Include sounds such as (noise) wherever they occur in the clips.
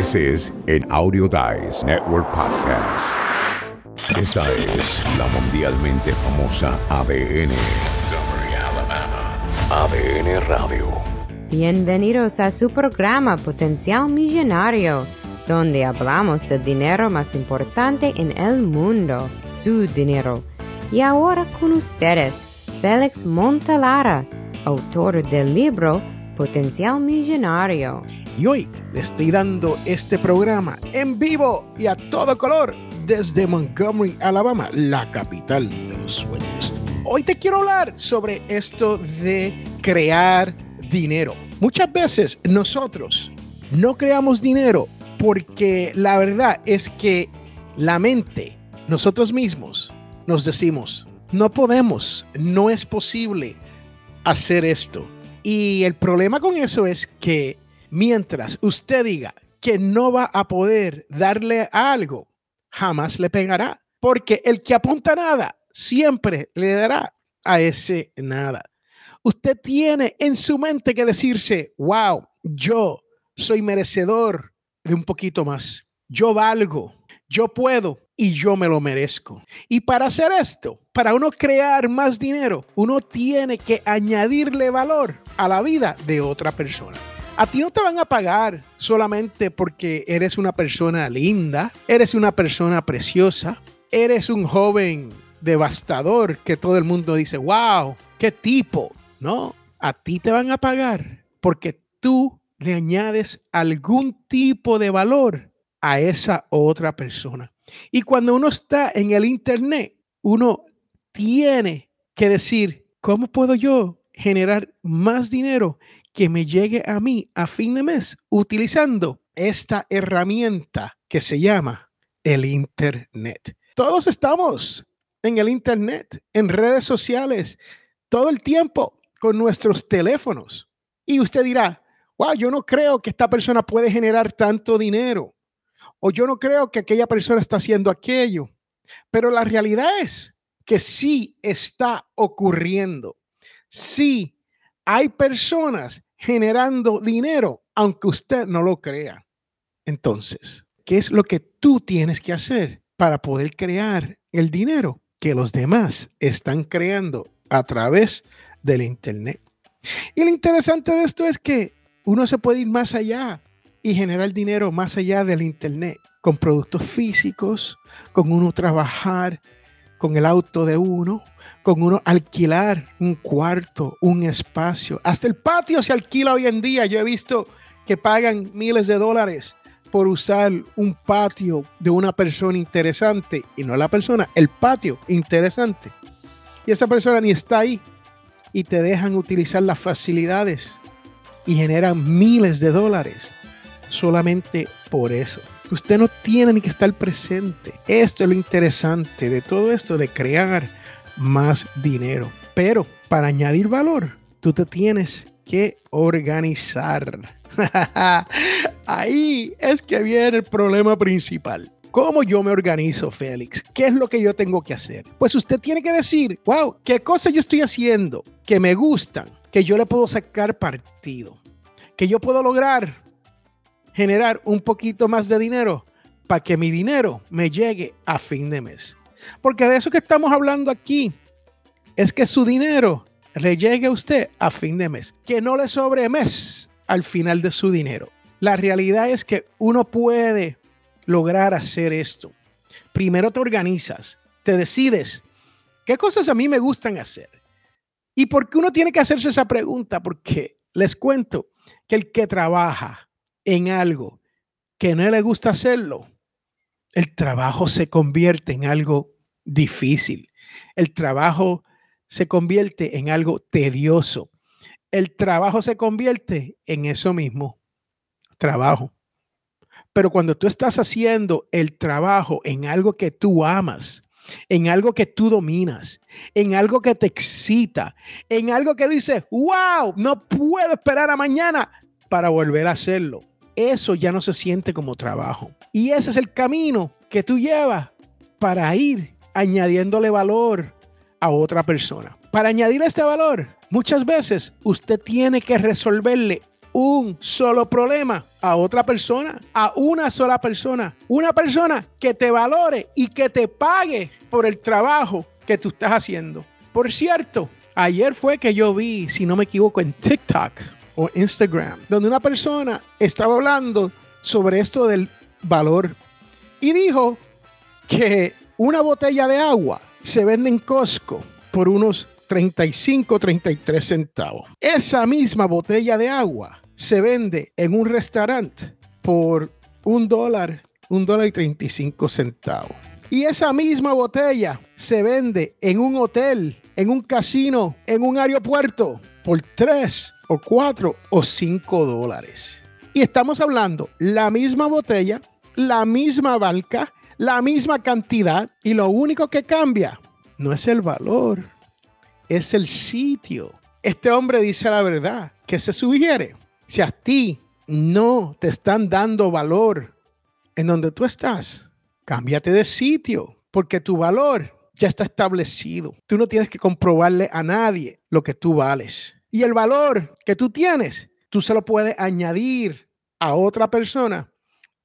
This is an Audio Dice Network podcast. Esta es la mundialmente famosa ADN. ADN Radio. Bienvenidos a su programa Potencial Millonario, donde hablamos del dinero más importante en el mundo, su dinero. Y ahora con ustedes, Félix Montalara, autor del libro Potencial Millonario. Y hoy le estoy dando este programa en vivo y a todo color desde Montgomery, Alabama, la capital de los sueños. Hoy te quiero hablar sobre esto de crear dinero. Muchas veces nosotros no creamos dinero porque la verdad es que la mente, nosotros mismos, nos decimos, no podemos, no es posible hacer esto. Y el problema con eso es que mientras usted diga que no va a poder darle algo, jamás le pegará. Porque el que apunta nada siempre le dará a ese nada. Usted tiene en su mente que decirse, wow, yo soy merecedor de un poquito más. Yo valgo, yo puedo y yo me lo merezco. Y para hacer esto, para uno crear más dinero, uno tiene que añadirle valor a la vida de otra persona. A ti no te van a pagar solamente porque eres una persona linda, eres una persona preciosa, eres un joven devastador que todo el mundo dice, wow, qué tipo. No, a ti te van a pagar porque tú le añades algún tipo de valor a esa otra persona. Y cuando uno está en el Internet, uno tiene que decir, ¿cómo puedo yo generar más dinero que me llegue a mí a fin de mes utilizando esta herramienta que se llama el Internet? Todos estamos en el Internet, en redes sociales, todo el tiempo con nuestros teléfonos. Y usted dirá, wow, yo no creo que esta persona puede generar tanto dinero. O yo no creo que aquella persona está haciendo aquello. Pero la realidad es que sí está ocurriendo. Sí hay personas generando dinero, aunque usted no lo crea. Entonces, ¿qué es lo que tú tienes que hacer para poder crear el dinero que los demás están creando a través del Internet? Y lo interesante de esto es que uno se puede ir más allá y generar dinero más allá del Internet, con productos físicos, con uno trabajar con el auto de uno, con uno alquilar un cuarto, un espacio. Hasta el patio se alquila hoy en día. Yo he visto que pagan miles de dólares por usar un patio de una persona interesante y no la persona, el patio interesante. Y esa persona ni está ahí y te dejan utilizar las facilidades y generan miles de dólares solamente por eso. Usted no tiene ni que estar presente. Esto es lo interesante de todo esto de crear más dinero. Pero para añadir valor, tú te tienes que organizar. (laughs) Ahí es que viene el problema principal. ¿Cómo yo me organizo, Félix? ¿Qué es lo que yo tengo que hacer? Pues usted tiene que decir, wow, ¿qué cosas yo estoy haciendo que me gustan, que yo le puedo sacar partido, que yo puedo lograr generar un poquito más de dinero para que mi dinero me llegue a fin de mes. Porque de eso que estamos hablando aquí es que su dinero le llegue a usted a fin de mes, que no le sobre mes al final de su dinero. La realidad es que uno puede lograr hacer esto. Primero te organizas, te decides qué cosas a mí me gustan hacer. ¿Y por qué uno tiene que hacerse esa pregunta? Porque les cuento que el que trabaja en algo que no le gusta hacerlo, el trabajo se convierte en algo difícil. El trabajo se convierte en algo tedioso. El trabajo se convierte en eso mismo, trabajo. Pero cuando tú estás haciendo el trabajo en algo que tú amas, en algo que tú dominas, en algo que te excita, en algo que dices, wow, no puedo esperar a mañana para volver a hacerlo eso ya no se siente como trabajo. Y ese es el camino que tú llevas para ir añadiéndole valor a otra persona. Para añadir este valor, muchas veces usted tiene que resolverle un solo problema a otra persona, a una sola persona. Una persona que te valore y que te pague por el trabajo que tú estás haciendo. Por cierto, ayer fue que yo vi, si no me equivoco, en TikTok o Instagram, donde una persona estaba hablando sobre esto del valor y dijo que una botella de agua se vende en Costco por unos 35, 33 centavos. Esa misma botella de agua se vende en un restaurante por un dólar, un dólar y 35 centavos. Y esa misma botella se vende en un hotel, en un casino, en un aeropuerto por 3 o 4 o 5 dólares. Y estamos hablando la misma botella, la misma barca, la misma cantidad y lo único que cambia no es el valor, es el sitio. Este hombre dice la verdad, que se sugiere. Si a ti no te están dando valor en donde tú estás, cámbiate de sitio, porque tu valor ya está establecido. Tú no tienes que comprobarle a nadie lo que tú vales. Y el valor que tú tienes, tú se lo puedes añadir a otra persona.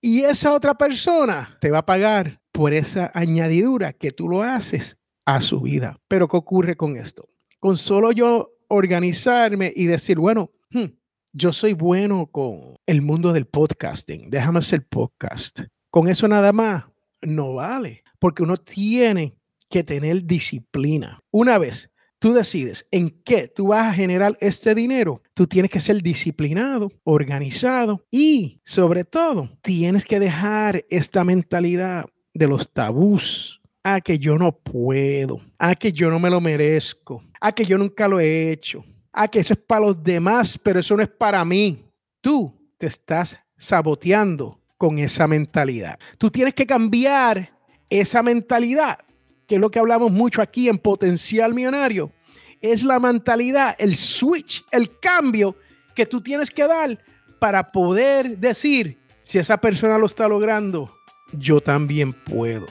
Y esa otra persona te va a pagar por esa añadidura que tú lo haces a su vida. Pero ¿qué ocurre con esto? con solo yo organizarme y decir, bueno, hmm, yo soy bueno con el mundo del podcasting, déjame hacer podcast. Con eso nada más no vale, porque uno tiene que tener disciplina. Una vez tú decides en qué tú vas a generar este dinero, tú tienes que ser disciplinado, organizado y sobre todo tienes que dejar esta mentalidad de los tabús, a que yo no puedo, a que yo no me lo merezco, a que yo nunca lo he hecho, a que eso es para los demás, pero eso no es para mí. Tú te estás saboteando con esa mentalidad. Tú tienes que cambiar esa mentalidad, que es lo que hablamos mucho aquí en Potencial Millonario. Es la mentalidad, el switch, el cambio que tú tienes que dar para poder decir, si esa persona lo está logrando, yo también puedo.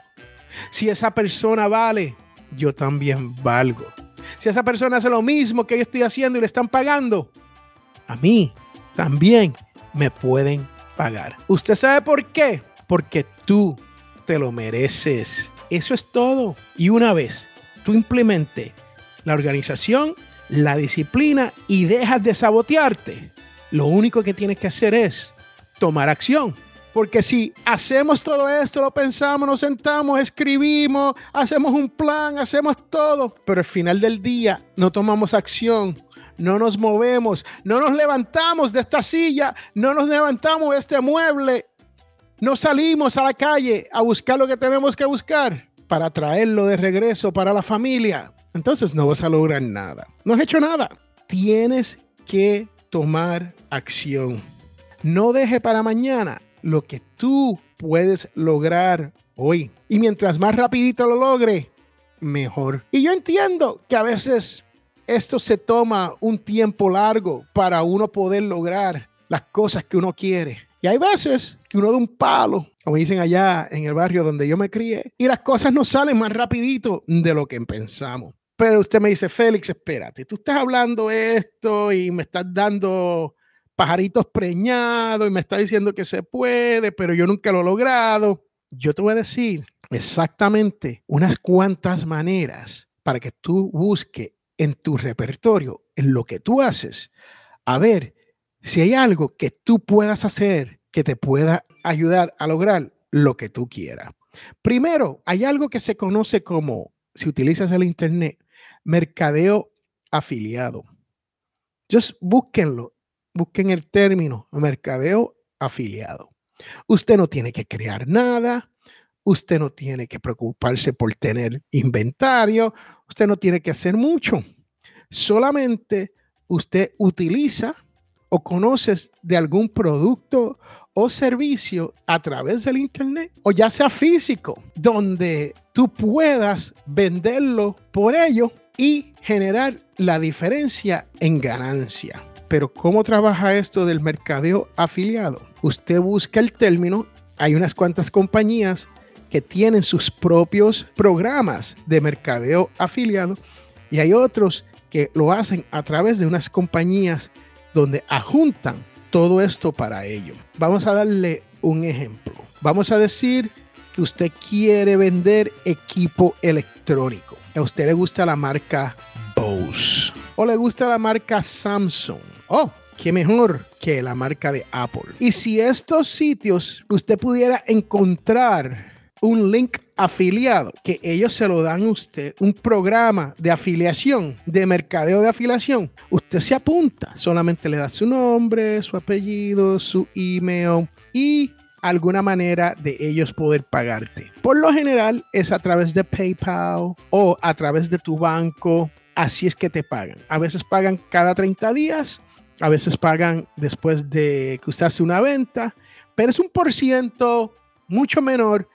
Si esa persona vale, yo también valgo. Si esa persona hace lo mismo que yo estoy haciendo y le están pagando, a mí también me pueden pagar. ¿Usted sabe por qué? Porque tú te lo mereces. Eso es todo. Y una vez tú implementes la organización, la disciplina y dejas de sabotearte, lo único que tienes que hacer es tomar acción. Porque si hacemos todo esto, lo pensamos, nos sentamos, escribimos, hacemos un plan, hacemos todo, pero al final del día no tomamos acción, no nos movemos, no nos levantamos de esta silla, no nos levantamos de este mueble, no salimos a la calle a buscar lo que tenemos que buscar para traerlo de regreso para la familia. Entonces no vas a lograr nada. No has hecho nada. Tienes que tomar acción. No deje para mañana lo que tú puedes lograr hoy. Y mientras más rapidito lo logre, mejor. Y yo entiendo que a veces esto se toma un tiempo largo para uno poder lograr las cosas que uno quiere. Y hay veces que uno da un palo, como dicen allá en el barrio donde yo me crié, y las cosas no salen más rapidito de lo que pensamos. Pero usted me dice, Félix, espérate, tú estás hablando esto y me estás dando pajaritos preñados y me está diciendo que se puede, pero yo nunca lo he logrado. Yo te voy a decir exactamente unas cuantas maneras para que tú busques en tu repertorio, en lo que tú haces, a ver si hay algo que tú puedas hacer que te pueda ayudar a lograr lo que tú quieras. Primero, hay algo que se conoce como, si utilizas el Internet, mercadeo afiliado. Just búsquenlo busquen el término mercadeo afiliado. Usted no tiene que crear nada, usted no tiene que preocuparse por tener inventario, usted no tiene que hacer mucho. Solamente usted utiliza o conoces de algún producto o servicio a través del Internet o ya sea físico, donde tú puedas venderlo por ello y generar la diferencia en ganancia. Pero ¿cómo trabaja esto del mercadeo afiliado? Usted busca el término, hay unas cuantas compañías que tienen sus propios programas de mercadeo afiliado y hay otros que lo hacen a través de unas compañías donde ajuntan todo esto para ello. Vamos a darle un ejemplo. Vamos a decir que usted quiere vender equipo electrónico. A usted le gusta la marca Bose o le gusta la marca Samsung. Oh, qué mejor que la marca de Apple. Y si estos sitios usted pudiera encontrar un link afiliado que ellos se lo dan a usted, un programa de afiliación, de mercadeo de afiliación, usted se apunta, solamente le da su nombre, su apellido, su email y alguna manera de ellos poder pagarte. Por lo general es a través de PayPal o a través de tu banco. Así es que te pagan. A veces pagan cada 30 días, a veces pagan después de que usted hace una venta, pero es un por ciento mucho menor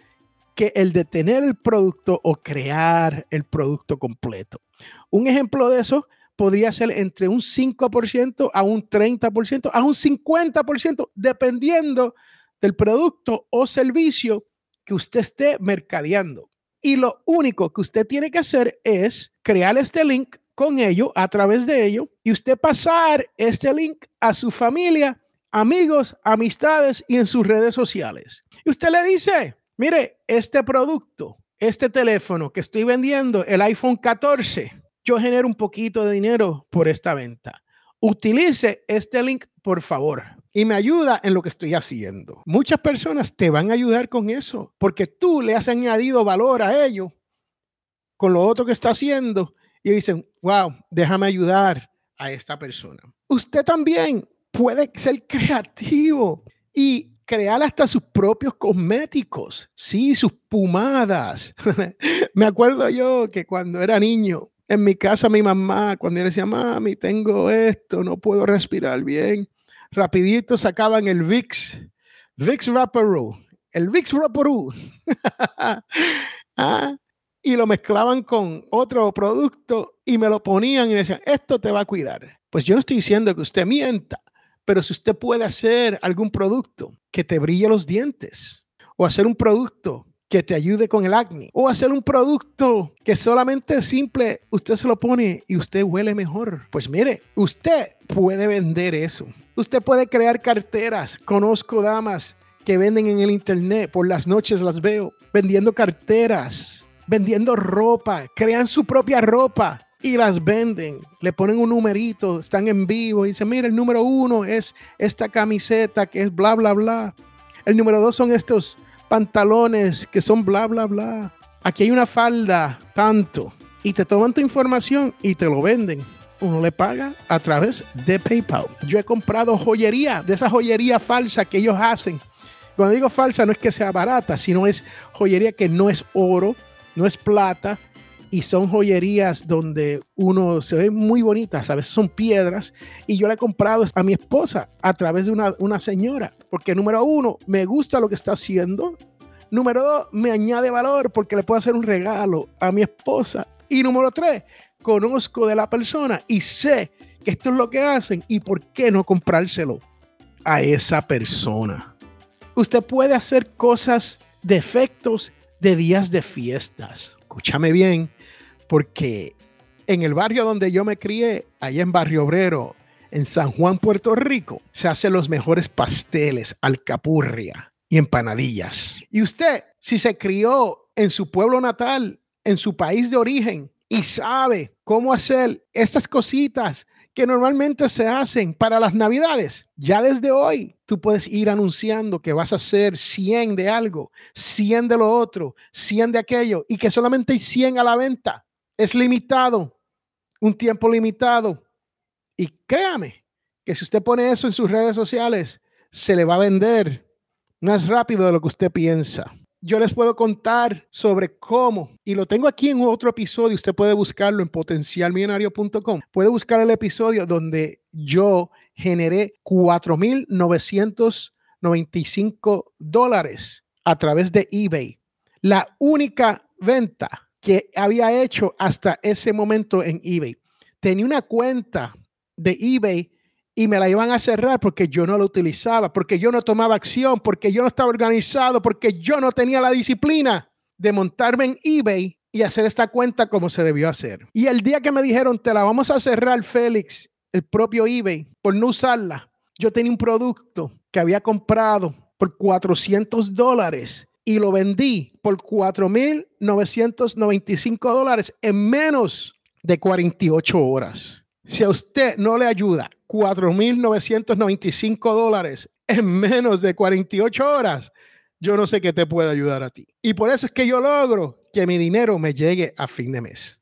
que el de tener el producto o crear el producto completo. Un ejemplo de eso podría ser entre un 5% a un 30%, a un 50%, dependiendo del producto o servicio que usted esté mercadeando. Y lo único que usted tiene que hacer es crear este link con ello, a través de ello, y usted pasar este link a su familia, amigos, amistades y en sus redes sociales. Y usted le dice, mire, este producto, este teléfono que estoy vendiendo, el iPhone 14, yo genero un poquito de dinero por esta venta. Utilice este link, por favor y me ayuda en lo que estoy haciendo. Muchas personas te van a ayudar con eso porque tú le has añadido valor a ello con lo otro que está haciendo y dicen, wow, déjame ayudar a esta persona. Usted también puede ser creativo y crear hasta sus propios cosméticos, sí, sus pumadas. (laughs) me acuerdo yo que cuando era niño, en mi casa mi mamá, cuando ella decía, mami, tengo esto, no puedo respirar bien, rapidito sacaban el VIX, VIX Vaporú, el VIX Vaporú, (laughs) ah, y lo mezclaban con otro producto y me lo ponían y me decían, esto te va a cuidar. Pues yo no estoy diciendo que usted mienta, pero si usted puede hacer algún producto que te brille los dientes o hacer un producto que te ayude con el acné o hacer un producto que solamente es simple, usted se lo pone y usted huele mejor. Pues mire, usted puede vender eso. Usted puede crear carteras. Conozco damas que venden en el internet, por las noches las veo, vendiendo carteras, vendiendo ropa, crean su propia ropa y las venden. Le ponen un numerito, están en vivo y dicen, mira, el número uno es esta camiseta que es bla, bla, bla. El número dos son estos pantalones que son bla, bla, bla. Aquí hay una falda, tanto. Y te toman tu información y te lo venden uno le paga a través de PayPal. Yo he comprado joyería, de esa joyería falsa que ellos hacen. Cuando digo falsa no es que sea barata, sino es joyería que no es oro, no es plata, y son joyerías donde uno se ve muy bonitas, a veces son piedras, y yo le he comprado a mi esposa a través de una, una señora, porque número uno, me gusta lo que está haciendo, número dos, me añade valor porque le puedo hacer un regalo a mi esposa, y número tres, conozco de la persona y sé que esto es lo que hacen y por qué no comprárselo a esa persona. Usted puede hacer cosas de efectos de días de fiestas. Escúchame bien, porque en el barrio donde yo me crié, allá en Barrio Obrero, en San Juan, Puerto Rico, se hacen los mejores pasteles, alcapurria y empanadillas. Y usted, si se crió en su pueblo natal, en su país de origen, y sabe cómo hacer estas cositas que normalmente se hacen para las navidades. Ya desde hoy tú puedes ir anunciando que vas a hacer 100 de algo, 100 de lo otro, 100 de aquello y que solamente hay 100 a la venta. Es limitado, un tiempo limitado. Y créame que si usted pone eso en sus redes sociales, se le va a vender más rápido de lo que usted piensa yo les puedo contar sobre cómo, y lo tengo aquí en otro episodio, usted puede buscarlo en potencialmillonario.com, puede buscar el episodio donde yo generé 4.995 dólares a través de eBay. La única venta que había hecho hasta ese momento en eBay. Tenía una cuenta de eBay y me la iban a cerrar porque yo no la utilizaba, porque yo no tomaba acción, porque yo no estaba organizado, porque yo no tenía la disciplina de montarme en eBay y hacer esta cuenta como se debió hacer. Y el día que me dijeron, te la vamos a cerrar, Félix, el propio eBay, por no usarla, Yo tenía un producto que había comprado por 400 dólares y lo vendí por 4.995 dólares en menos de 48 horas. Si a usted no le ayuda 4.995 dólares en menos de 48 horas, yo no sé qué te puede ayudar a ti. Y por eso es que yo logro que mi dinero me llegue a fin de mes.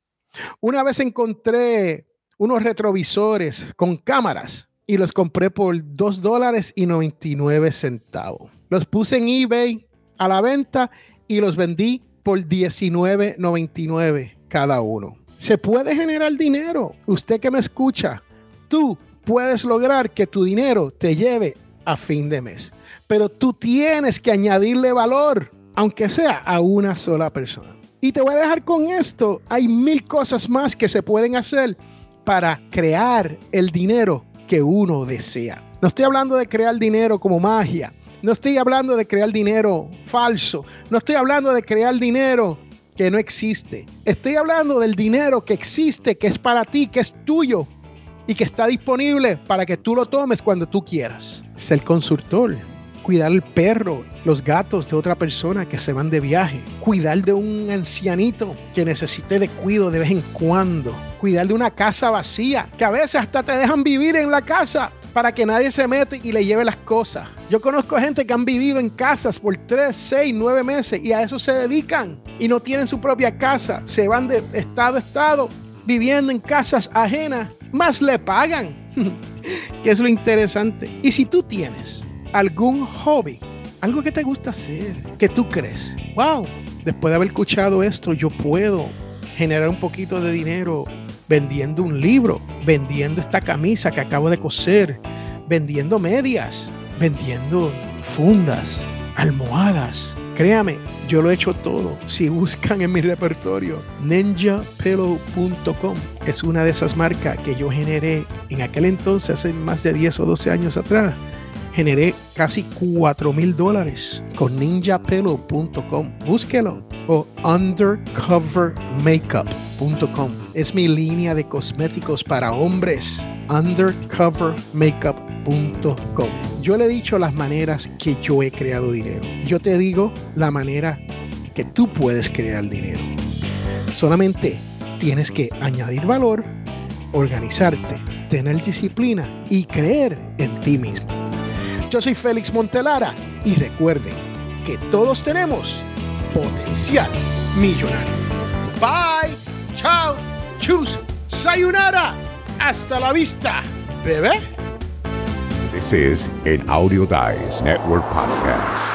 Una vez encontré unos retrovisores con cámaras y los compré por 2 dólares y 99 centavos. Los puse en eBay a la venta y los vendí por 19.99 cada uno. Se puede generar dinero. Usted que me escucha, tú puedes lograr que tu dinero te lleve a fin de mes. Pero tú tienes que añadirle valor, aunque sea a una sola persona. Y te voy a dejar con esto. Hay mil cosas más que se pueden hacer para crear el dinero que uno desea. No estoy hablando de crear dinero como magia. No estoy hablando de crear dinero falso. No estoy hablando de crear dinero que no existe. Estoy hablando del dinero que existe, que es para ti, que es tuyo y que está disponible para que tú lo tomes cuando tú quieras. Ser consultor cuidar el perro, los gatos de otra persona que se van de viaje, cuidar de un ancianito que necesite de cuido de vez en cuando, cuidar de una casa vacía, que a veces hasta te dejan vivir en la casa para que nadie se mete y le lleve las cosas. Yo conozco gente que han vivido en casas por 3, 6, 9 meses y a eso se dedican y no tienen su propia casa, se van de estado a estado viviendo en casas ajenas, más le pagan, (laughs) que es lo interesante. Y si tú tienes algún hobby, algo que te gusta hacer, que tú crees, wow, después de haber escuchado esto, yo puedo generar un poquito de dinero vendiendo un libro, vendiendo esta camisa que acabo de coser, vendiendo medias, vendiendo fundas, almohadas. Créame, yo lo he hecho todo. Si buscan en mi repertorio, ninjapillow.com es una de esas marcas que yo generé en aquel entonces, hace más de 10 o 12 años atrás generé casi 4 mil dólares con ninjapelo.com. Búsquelo o undercovermakeup.com. Es mi línea de cosméticos para hombres. undercovermakeup.com. Yo le he dicho las maneras que yo he creado dinero. Yo te digo la manera que tú puedes crear dinero. Solamente tienes que añadir valor, organizarte, tener disciplina y creer en ti mismo. Yo soy Félix Montelara y recuerden que todos tenemos potencial millonario. Bye, chao, chus, sayonara. Hasta la vista, bebé. This is an Audio Dice Network podcast.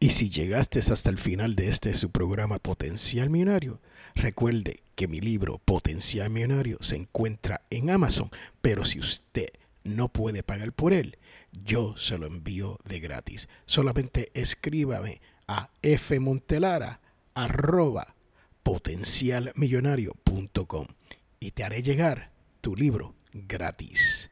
Y si llegaste hasta el final de este su programa Potencial Millonario, recuerde que mi libro Potencial Millonario se encuentra en Amazon, pero si usted no puede pagar por él, yo se lo envío de gratis. Solamente escríbame a fmontelara arroba potencialmillonario.com y te haré llegar tu libro gratis.